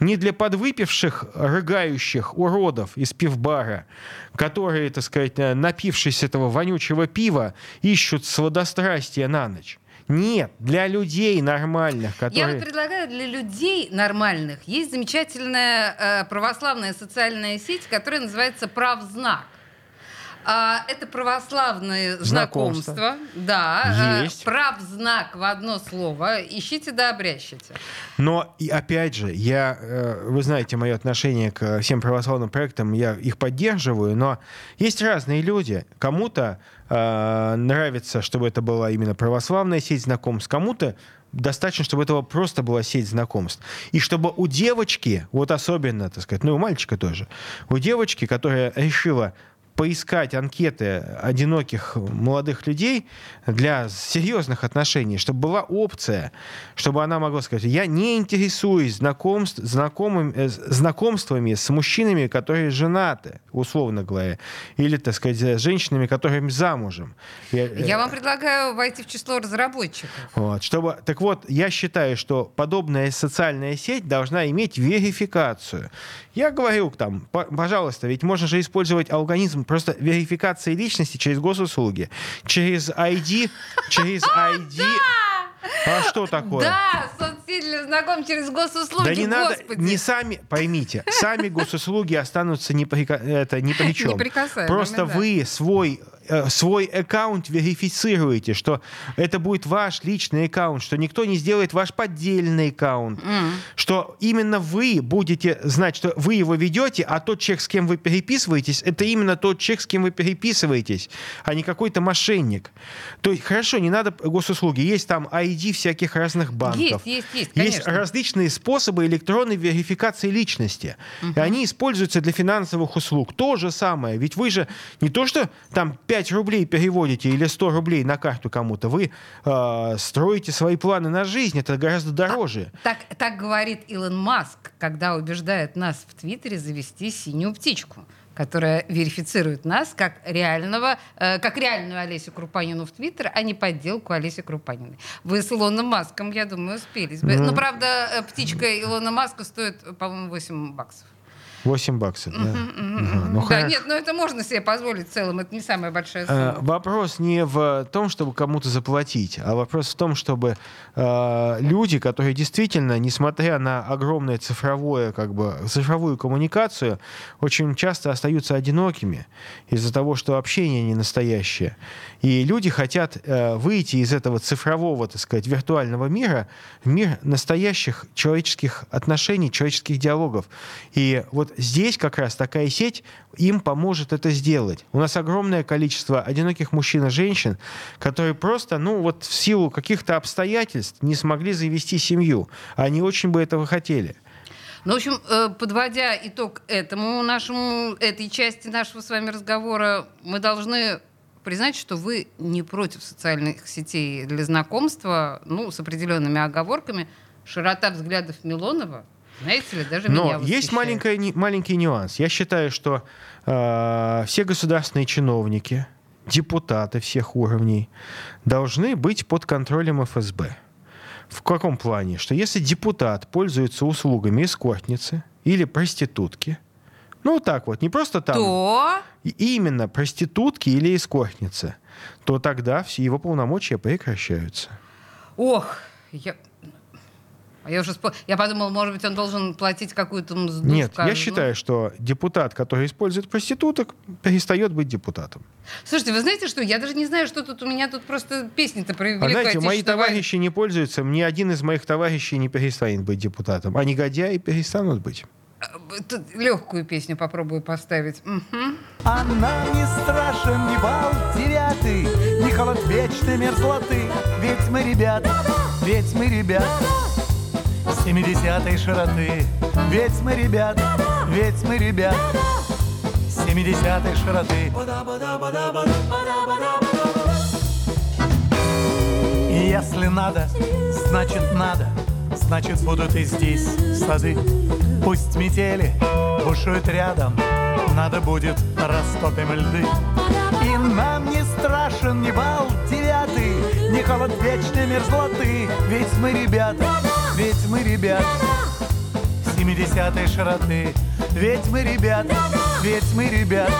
[SPEAKER 3] Не для подвыпивших, рыгающих уродов из пивбара, которые, так сказать, э, напившись этого вонючего пива, ищут сладострастия на ночь. Нет, для людей нормальных,
[SPEAKER 2] Я
[SPEAKER 3] которые...
[SPEAKER 2] вот предлагаю для людей нормальных есть замечательная э, православная социальная сеть, которая называется «Правзнак». А, это православные знакомства.
[SPEAKER 3] Знакомства.
[SPEAKER 2] Да. э,
[SPEAKER 3] Есть.
[SPEAKER 2] Прав знак в одно слово. Ищите да обрящите.
[SPEAKER 3] Но и опять же, я, э, вы знаете мое отношение к всем православным проектам, я их поддерживаю, но есть разные люди. Кому-то э, нравится, чтобы это была именно православная сеть знакомств, кому-то достаточно, чтобы это просто была сеть знакомств. И чтобы у девочки, вот особенно, так сказать, ну и у мальчика тоже, у девочки, которая решила поискать анкеты одиноких молодых людей для серьезных отношений, чтобы была опция, чтобы она могла сказать, я не интересуюсь знакомств, знакомым, э, знакомствами с мужчинами, которые женаты, условно говоря, или, так сказать, с женщинами, которыми замужем. Я, э,
[SPEAKER 2] Я вам предлагаю войти в число разработчиков.
[SPEAKER 3] вот, чтобы, так вот, я считаю, что подобная социальная сеть должна иметь верификацию. Я говорю там, по- пожалуйста, ведь можно же использовать алгоритм просто верификации личности через госуслуги, через ID, через *laughs* ID. А что такое?
[SPEAKER 2] Да, соцсеть для знаком через госуслуги,
[SPEAKER 3] Да не надо,
[SPEAKER 2] господи.
[SPEAKER 3] не сами, поймите, сами госуслуги останутся ни при, это, ни при *laughs* чем.
[SPEAKER 2] Неприкасаемыми,
[SPEAKER 3] Просто
[SPEAKER 2] да.
[SPEAKER 3] вы свой свой аккаунт верифицируете, что это будет ваш личный аккаунт, что никто не сделает ваш поддельный аккаунт, что именно вы будете знать, что вы его ведете, а тот человек, с кем вы переписываетесь, это именно тот человек, с кем вы переписываетесь, а не какой-то мошенник. То есть, хорошо, не надо госуслуги, есть там ID всяких разных банков.
[SPEAKER 2] Есть, есть, есть,
[SPEAKER 3] Есть различные способы электронной верификации личности. И они используются для финансовых услуг. То же самое. Ведь вы же не то, что там 5 рублей переводите или 100 рублей на карту кому-то, вы э, строите свои планы на жизнь. Это гораздо дороже.
[SPEAKER 2] Так, так говорит Илон Маск, когда убеждает нас в Твиттере завести синюю птичку, которая верифицирует нас как реального, э, как реальную Олесю Крупанину в Твиттер, а не подделку Олеси Крупаниной. Вы с Илоном Маском, я думаю, успелись бы. Ну, правда, э, птичка Илона Маска стоит, по-моему, 8 баксов.
[SPEAKER 3] 8 баксов. Да, Ага, ну,
[SPEAKER 2] да,
[SPEAKER 3] хорошо.
[SPEAKER 2] нет, ну это можно себе позволить в целом, это не самая большая
[SPEAKER 3] Э,
[SPEAKER 2] сумма.
[SPEAKER 3] Вопрос не в том, чтобы кому-то заплатить, а вопрос в том, чтобы э, люди, которые действительно, несмотря на огромное цифровое, как бы, цифровую коммуникацию, очень часто остаются одинокими из-за того, что общение не настоящее. И люди хотят э, выйти из этого цифрового, так сказать, виртуального мира в мир настоящих человеческих отношений, человеческих диалогов. И вот здесь как раз такая сеть им поможет это сделать. У нас огромное количество одиноких мужчин и женщин, которые просто, ну вот в силу каких-то обстоятельств не смогли завести семью. Они очень бы этого хотели.
[SPEAKER 2] Ну, в общем, э, подводя итог этому нашему, этой части нашего с вами разговора, мы должны признать, что вы не против социальных сетей для знакомства, ну, с определенными оговорками. Широта взглядов Милонова, знаете ли, даже меня
[SPEAKER 3] Но есть
[SPEAKER 2] восхищает.
[SPEAKER 3] маленькая, маленький нюанс. Я считаю, что э, все государственные чиновники, депутаты всех уровней должны быть под контролем ФСБ. В каком плане? Что если депутат пользуется услугами эскортницы или проститутки, ну так вот, не просто там
[SPEAKER 2] То...
[SPEAKER 3] именно проститутки или эскортницы, то тогда все его полномочия прекращаются.
[SPEAKER 2] Ох, я... А я уже спо- я подумал, может быть, он должен платить какую-то мзду.
[SPEAKER 3] Нет, я
[SPEAKER 2] казну.
[SPEAKER 3] считаю, что депутат, который использует проституток, перестает быть депутатом.
[SPEAKER 2] Слушайте, вы знаете что? Я даже не знаю, что тут у меня тут просто песни-то про
[SPEAKER 3] А
[SPEAKER 2] Великую
[SPEAKER 3] знаете, мои товарищи не пользуются, ни один из моих товарищей не перестанет быть депутатом, а негодяи перестанут быть.
[SPEAKER 2] Тут легкую песню попробую поставить. Мгм.
[SPEAKER 5] А нам не страшен ни бал девятый, ни холод вечной мерзлоты. Ведь мы ребята, ведь мы ребята, семидесятой широты. Ведь мы ребята, ведь мы ребята, семидесятой широты. Если надо, значит надо, значит будут и здесь сады. Пусть метели бушуют рядом, надо будет растопим льды. И нам не страшен ни бал девятый, ни холод вечной мерзлоты. Ведь мы ребята, ведь мы ребята, семидесятой широты. Ведь мы ребята, ведь мы ребята,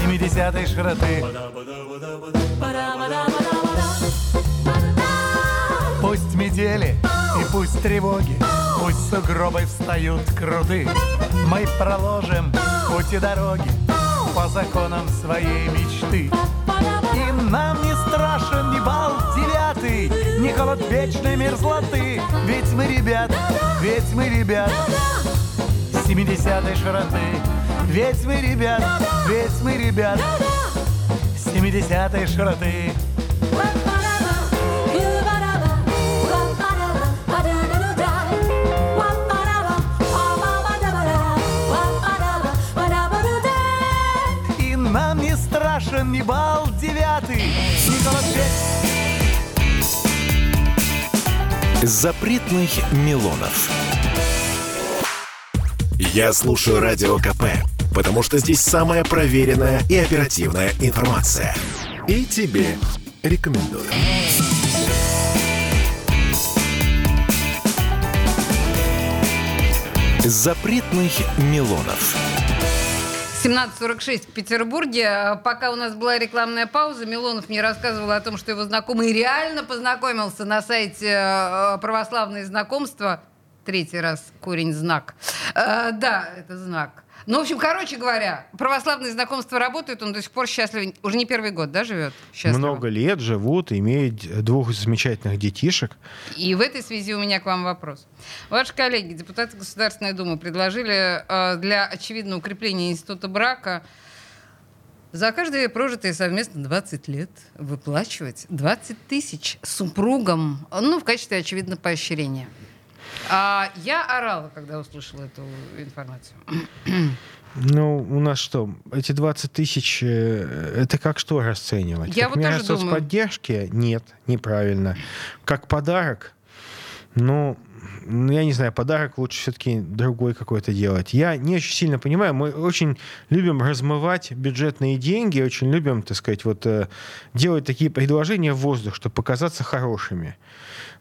[SPEAKER 5] семидесятой широты. Пусть метели и пусть тревоги, пусть сугробы встают круты. Мы проложим пути дороги по законам своей мечты. И нам не страшен ни бал девятый, ни холод вечной мерзлоты. Ведь мы ребят, ведь мы ребят, 70-й широты. Ведь мы ребят, ведь мы ребят, 70-й широты. Страшен ни бал девятый, ни холод вечной
[SPEAKER 1] Запретных Милонов. Я слушаю Радио КП, потому что здесь самая проверенная и оперативная информация. И тебе рекомендую. Запретных Милонов.
[SPEAKER 2] 17.46 в Петербурге. А Пока у нас была рекламная пауза, Милонов мне рассказывал о том, что его знакомый реально познакомился на сайте э, «Православные знакомства». Третий раз корень знак. Э, да, это знак. Ну, в общем, короче говоря, православные знакомства работают, он до сих пор счастлив. Уже не первый год, да, живет? Счастливо.
[SPEAKER 3] Много лет живут, имеют двух замечательных детишек.
[SPEAKER 2] И в этой связи у меня к вам вопрос. Ваши коллеги, депутаты Государственной Думы, предложили э, для очевидного укрепления института брака за каждые прожитые совместно 20 лет выплачивать 20 тысяч супругам, ну, в качестве, очевидно, поощрения. А я орала, когда услышала эту информацию.
[SPEAKER 3] Ну, у нас что, эти 20 тысяч, э, это как что расценивать?
[SPEAKER 2] Я
[SPEAKER 3] как
[SPEAKER 2] вот тоже думаю.
[SPEAKER 3] соцподдержки? Нет, неправильно. Как подарок? Ну, ну, я не знаю, подарок лучше все-таки другой какой-то делать. Я не очень сильно понимаю. Мы очень любим размывать бюджетные деньги, очень любим, так сказать, вот э, делать такие предложения в воздух, чтобы показаться хорошими.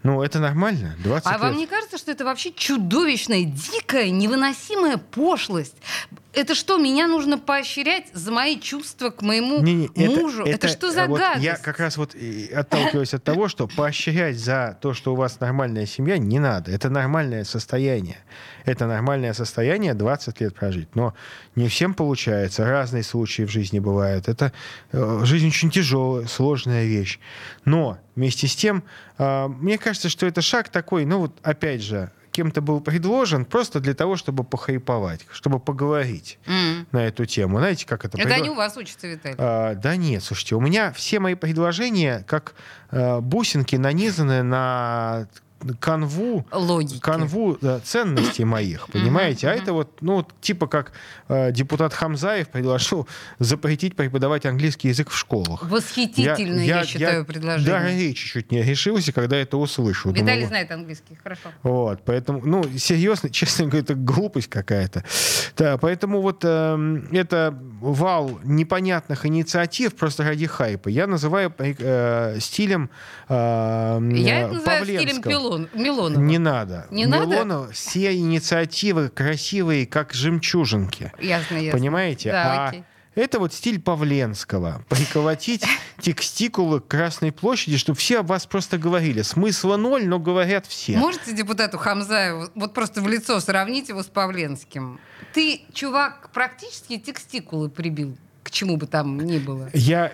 [SPEAKER 3] Ну, это нормально. 20
[SPEAKER 2] А вам
[SPEAKER 3] лет.
[SPEAKER 2] не кажется, что это вообще чудовищная, дикая, невыносимая пошлость? Это что, меня нужно поощрять за мои чувства к моему
[SPEAKER 3] Не-не,
[SPEAKER 2] мужу? Это, что за
[SPEAKER 3] вот
[SPEAKER 2] гадость?
[SPEAKER 3] Я как раз вот отталкиваюсь от того, что поощрять за то, что у вас нормальная семья, не надо. Это нормальное состояние. Это нормальное состояние 20 лет прожить. Но не всем получается. Разные случаи в жизни бывают. Это э, жизнь очень тяжелая, сложная вещь. Но вместе с тем, э, мне кажется, что это шаг такой, ну вот опять же, кем-то был предложен просто для того, чтобы похайповать, чтобы поговорить
[SPEAKER 2] М.
[SPEAKER 3] на эту тему. Знаете, как это?
[SPEAKER 2] Это
[SPEAKER 3] Предла-
[SPEAKER 2] они у вас учатся, Виталий.
[SPEAKER 3] а, да нет, слушайте, у меня все мои предложения как э, бусинки нанизаны на канву
[SPEAKER 2] Логики.
[SPEAKER 3] канву да, ценностей моих, понимаете? А это вот, ну, типа как э, депутат Хамзаев предложил запретить преподавать английский язык в школах.
[SPEAKER 2] Восхитительное, я, считаю, предложение.
[SPEAKER 3] Даже речи чуть не решился, когда это услышал.
[SPEAKER 2] Виталий
[SPEAKER 3] Думал,
[SPEAKER 2] знает английский, хорошо.
[SPEAKER 3] вот, поэтому, ну, серьезно, *laughs* честно говоря, это глупость какая-то. Да, поэтому вот эм, это вал непонятных инициатив просто ради хайпа. Я называю э, стилем э,
[SPEAKER 2] Я
[SPEAKER 3] э,
[SPEAKER 2] это называю стилем
[SPEAKER 3] Павленского.
[SPEAKER 2] Пилон, Милонова.
[SPEAKER 3] Не надо.
[SPEAKER 2] Не надо?
[SPEAKER 3] Милонов, все инициативы красивые, как жемчужинки.
[SPEAKER 2] Ясно, ясно.
[SPEAKER 3] Понимаете?
[SPEAKER 2] Да,
[SPEAKER 3] а
[SPEAKER 2] окей.
[SPEAKER 3] это вот стиль Павленского. Приколотить *laughs* текстикулы к Красной площади, чтобы все об вас просто говорили. Смысла ноль, но говорят все.
[SPEAKER 2] Можете депутату Хамзаеву вот просто в лицо сравнить его с Павленским? Ты, чувак, практически текстикулы прибил, к чему бы там ни было.
[SPEAKER 3] Я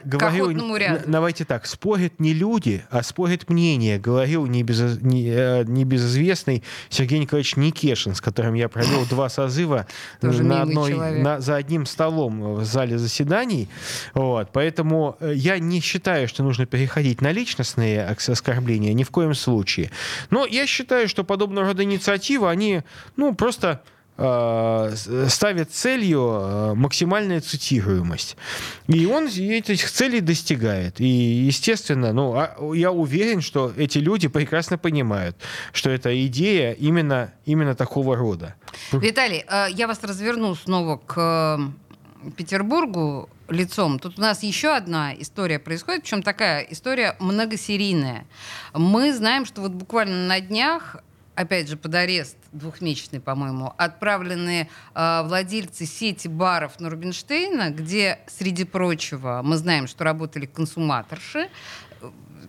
[SPEAKER 3] н- давайте так, спорят не люди, а спорят мнение, говорил небезы- не- э, небезызвестный Сергей Николаевич Никешин, с которым я провел два созыва на одной, на- за одним столом в зале заседаний. Вот, поэтому э, я не считаю, что нужно переходить на личностные ос- оскорбления, ни в коем случае. Но я считаю, что подобного рода инициативы, они, ну, просто ставит целью э, максимальная цитируемость. И он этих целей достигает. И, естественно, ну, а я уверен, что эти люди прекрасно понимают, что эта идея именно, именно такого рода.
[SPEAKER 2] Виталий, э, я вас разверну снова к э, Петербургу лицом. Тут у нас еще одна история происходит, причем такая история многосерийная. Мы знаем, что вот буквально на днях опять же, под арест двухмесячный, по-моему, отправлены э, владельцы сети баров на где, среди прочего, мы знаем, что работали консуматорши,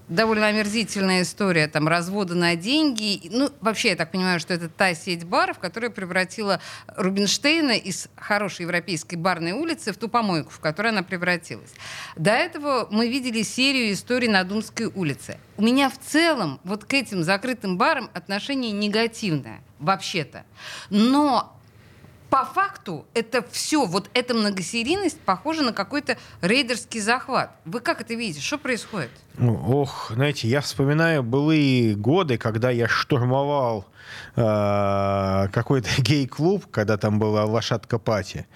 [SPEAKER 2] довольно омерзительная история там развода на деньги. Ну, вообще, я так понимаю, что это та сеть баров, которая превратила Рубинштейна из хорошей европейской барной улицы в ту помойку, в которую она превратилась. До этого мы видели серию историй на Думской улице. У меня в целом вот к этим закрытым барам отношение негативное, вообще-то. Но по факту это все, вот эта многосерийность похожа на какой-то рейдерский захват. Вы как это видите? Что происходит?
[SPEAKER 3] Ну, ох, знаете, я вспоминаю былые годы, когда я штурмовал э, какой-то *laughs* гей-клуб, когда там была лошадка пати.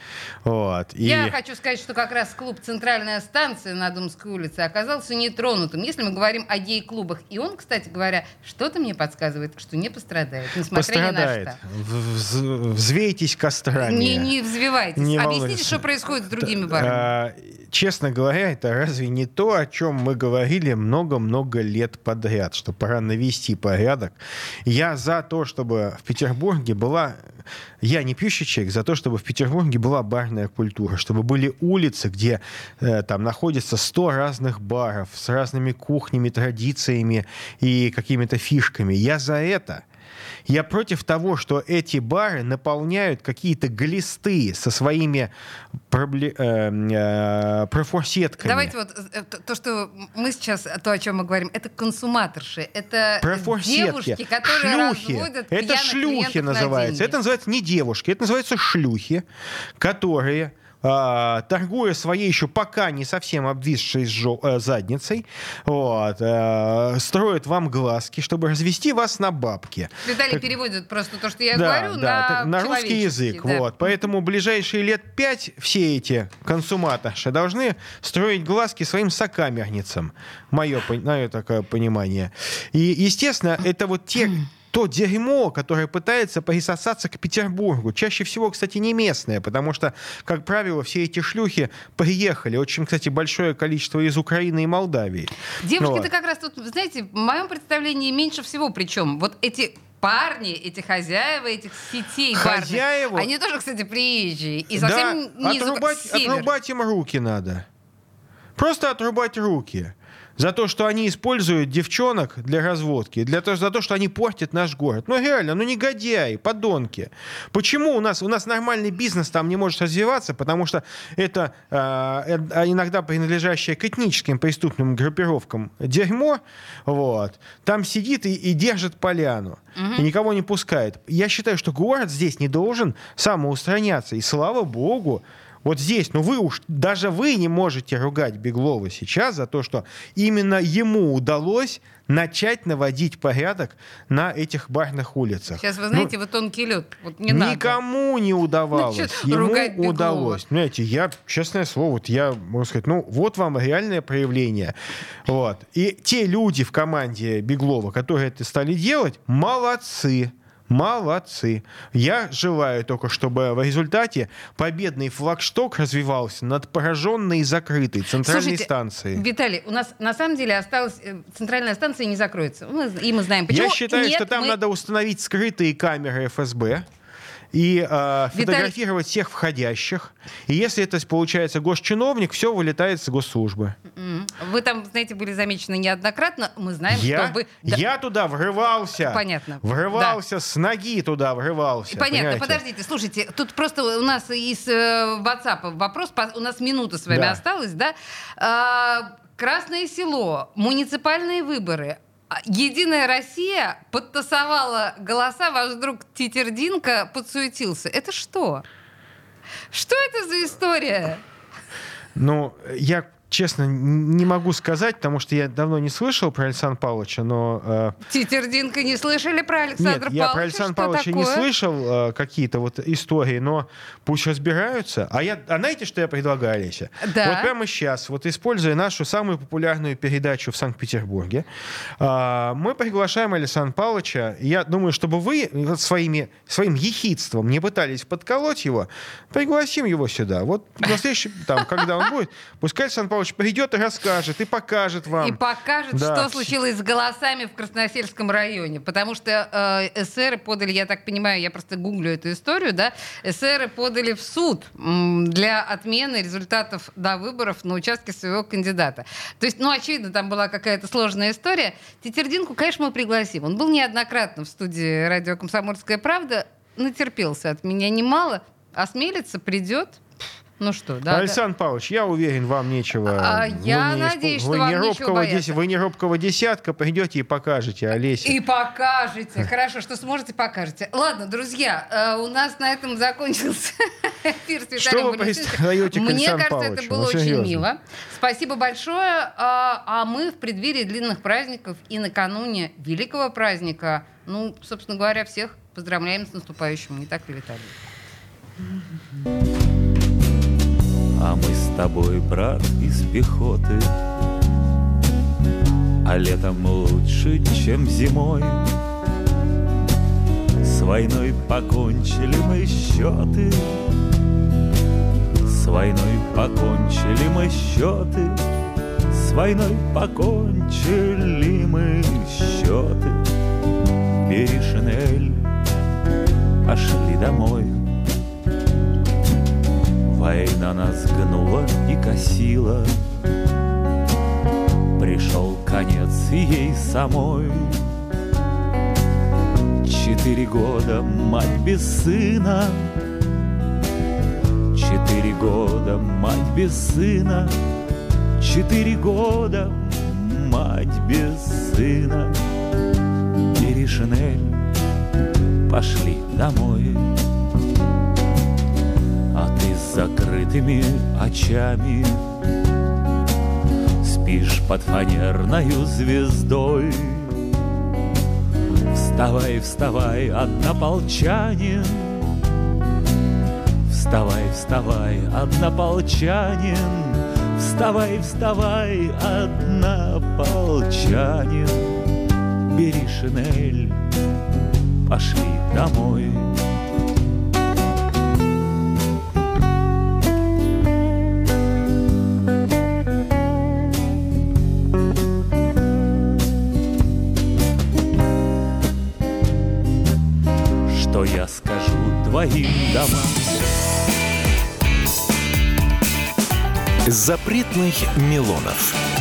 [SPEAKER 3] Вот. И...
[SPEAKER 2] Я хочу сказать, что как раз клуб «Центральная станция» на Думской улице оказался нетронутым. Если мы говорим о гей-клубах, и он, кстати говоря, что-то мне подсказывает, что не пострадает, несмотря
[SPEAKER 3] пострадает.
[SPEAKER 2] ни на что.
[SPEAKER 3] Вз- Взвейтесь кострами.
[SPEAKER 2] Не, не взвивайтесь.
[SPEAKER 3] Не
[SPEAKER 2] Объясните,
[SPEAKER 3] волнуйтесь.
[SPEAKER 2] что происходит с другими барами.
[SPEAKER 3] А, честно говоря, это разве не то, о чем мы говорили много-много лет подряд, что пора навести порядок? Я за то, чтобы в Петербурге была... Я не пьющий человек, за то, чтобы в Петербурге была барная культура, чтобы были улицы, где э, там находится 100 разных баров с разными кухнями, традициями и какими-то фишками. Я за это. Я против того, что эти бары наполняют какие-то глисты со своими пробле- э, э, профорсетками.
[SPEAKER 2] Давайте вот э, то, то, что мы сейчас, то, о чем мы говорим, это консуматорши, это девушки, которые
[SPEAKER 3] шлюхи.
[SPEAKER 2] разводят
[SPEAKER 3] Это шлюхи
[SPEAKER 2] на
[SPEAKER 3] называется.
[SPEAKER 2] деньги.
[SPEAKER 3] это называется не девушки, это называется шлюхи, которые торгуя своей еще пока не совсем обвисшей э, задницей, вот, э, строят вам глазки, чтобы развести вас на бабки.
[SPEAKER 2] Виталий
[SPEAKER 3] Так-
[SPEAKER 2] переводит просто то, что я
[SPEAKER 3] Да,
[SPEAKER 2] говорю,
[SPEAKER 3] да,
[SPEAKER 2] на,
[SPEAKER 3] на русский язык.
[SPEAKER 2] да.
[SPEAKER 3] Вот. Поэтому ближайшие лет пять все эти консуматорши должны строить глазки своим сокамерницам. Мое, мое такое понимание. И, естественно, это вот те то дерьмо, которое пытается присосаться к Петербургу. Чаще всего, кстати, не местное, потому что, как правило, все эти шлюхи приехали. Очень, кстати, большое количество из Украины и Молдавии.
[SPEAKER 2] Девушки-то
[SPEAKER 3] Вот.
[SPEAKER 2] как раз тут, знаете, в моем представлении меньше всего причем. Вот эти парни, эти хозяева этих сетей барных,
[SPEAKER 3] Хозяева?
[SPEAKER 2] они тоже, кстати, приезжие. И совсем
[SPEAKER 3] да,
[SPEAKER 2] не
[SPEAKER 3] отрубать, отрубать им руки надо. Просто отрубать руки. За то, что они используют девчонок для разводки, для того, за то, что они портят наш город. Ну реально, ну негодяи, подонки. Почему у нас, у нас нормальный бизнес там не может развиваться? Потому что это э, э, иногда принадлежащее к этническим преступным группировкам дерьмо, вот, там сидит и, и держит поляну. И никого не пускает. Я считаю, что город здесь не должен самоустраняться. И слава богу, вот здесь, ну вы уж, даже вы не можете ругать Беглова сейчас за то, что именно ему удалось начать наводить порядок на этих барных улицах.
[SPEAKER 2] Сейчас, вы
[SPEAKER 3] Ну,
[SPEAKER 2] знаете, вы тонкий лед. Вот не надо.
[SPEAKER 3] Никому не удавалось.
[SPEAKER 2] Ну,
[SPEAKER 3] Ему
[SPEAKER 2] ругать Беглова?
[SPEAKER 3] удалось. Знаете, я, честное слово, вот я могу сказать, ну, вот вам реальное проявление. Вот. И те люди в команде Беглова, которые это стали делать, молодцы. Молодцы. Я желаю только, чтобы в результате победный флагшток развивался над пораженной и закрытой центральной
[SPEAKER 2] Слушайте,
[SPEAKER 3] станцией.
[SPEAKER 2] Виталий, у нас на самом деле осталась э, центральная станция не закроется. Мы- и мы знаем, почему.
[SPEAKER 3] Я считаю,
[SPEAKER 2] Нет,
[SPEAKER 3] что там
[SPEAKER 2] мы-
[SPEAKER 3] надо установить скрытые камеры ФСБ и э, фотографировать всех входящих. И если это получается госчиновник, все вылетает с госслужбы.
[SPEAKER 2] Вы там, знаете, были замечены неоднократно. Мы знаем,
[SPEAKER 3] Я,
[SPEAKER 2] что вы... Да,
[SPEAKER 3] я туда врывался.
[SPEAKER 2] Понятно.
[SPEAKER 3] Врывался с ноги туда, врывался.
[SPEAKER 2] Понятно,
[SPEAKER 3] понимаете?
[SPEAKER 2] подождите, слушайте, тут просто у нас из э, WhatsApp вопрос, у нас минута с вами
[SPEAKER 3] Да.
[SPEAKER 2] осталась, да? А, Красное село, муниципальные выборы. А, Единая Россия подтасовала голоса, ваш друг Титердинка подсуетился. Это что? Что это за история?
[SPEAKER 3] Ну, я честно не могу сказать, потому что я давно не слышал про Александра Павловича, но... э,
[SPEAKER 2] Титердинка не слышали про Александра
[SPEAKER 3] Нет, я
[SPEAKER 2] Павловича?
[SPEAKER 3] про Александра
[SPEAKER 2] Что
[SPEAKER 3] Павловича не
[SPEAKER 2] такое?
[SPEAKER 3] слышал э, какие-то вот истории, но пусть разбираются. А, я, а знаете, что я предлагаю, Олеся?
[SPEAKER 2] Да.
[SPEAKER 3] Вот прямо сейчас, вот используя нашу самую популярную передачу в Санкт-Петербурге, э, мы приглашаем Александра Павловича. Я думаю, чтобы вы вот своими, своим ехидством не пытались подколоть его, пригласим его сюда. Вот на следующий, там, когда он будет, пускай Александр Павлович Павлович придет и расскажет, и покажет вам.
[SPEAKER 2] И покажет,
[SPEAKER 3] Да.
[SPEAKER 2] что случилось с голосами в Красносельском районе. Потому что э, эсеры подали, я так понимаю, я просто гуглю эту историю, да, эсеры подали в суд для отмены результатов до выборов на участке своего кандидата. То есть, ну, очевидно, там была какая-то сложная история. Тетердинку, конечно, мы пригласим. Он был неоднократно в студии радио «Комсомольская правда», натерпелся от меня немало. Осмелится, придет. Ну что, да. да.
[SPEAKER 3] Александр Павлович, я уверен, вам нечего.
[SPEAKER 2] А
[SPEAKER 3] Вы
[SPEAKER 2] я
[SPEAKER 3] не
[SPEAKER 2] надеюсь,
[SPEAKER 3] испу-
[SPEAKER 2] что
[SPEAKER 3] вы
[SPEAKER 2] вам
[SPEAKER 3] не робкого дес- Вы не робкого десятка придете и покажете Олесе.
[SPEAKER 2] И покажете. Хорошо, что сможете, покажете. Ладно, друзья, э, у нас на этом закончился *laughs* эфир с
[SPEAKER 3] Что вы к
[SPEAKER 2] Мне кажется, это было
[SPEAKER 3] Ну,
[SPEAKER 2] очень мило. Спасибо большое. А а мы в преддверии длинных праздников и накануне великого праздника, ну, собственно говоря, всех поздравляем с наступающим. Не так ли, Виталий?
[SPEAKER 6] А мы с тобой, брат, из пехоты. А летом лучше, чем зимой. С войной покончили мы счеты. С войной покончили мы счеты. С войной покончили мы счеты. Бери шинель, пошли домой Война нас гнула и косила. Пришел конец и ей самой. Четыре года мать без сына. Четыре года мать без сына. Четыре года мать без сына. Бери шинель, пошли домой закрытыми очами. Спишь под фанерною звездой. Вставай, вставай, однополчанин Вставай, вставай, однополчанин Вставай, вставай, однополчанин Бери шинель, пошли домой скажу твоим домам
[SPEAKER 1] Запретных Милонов.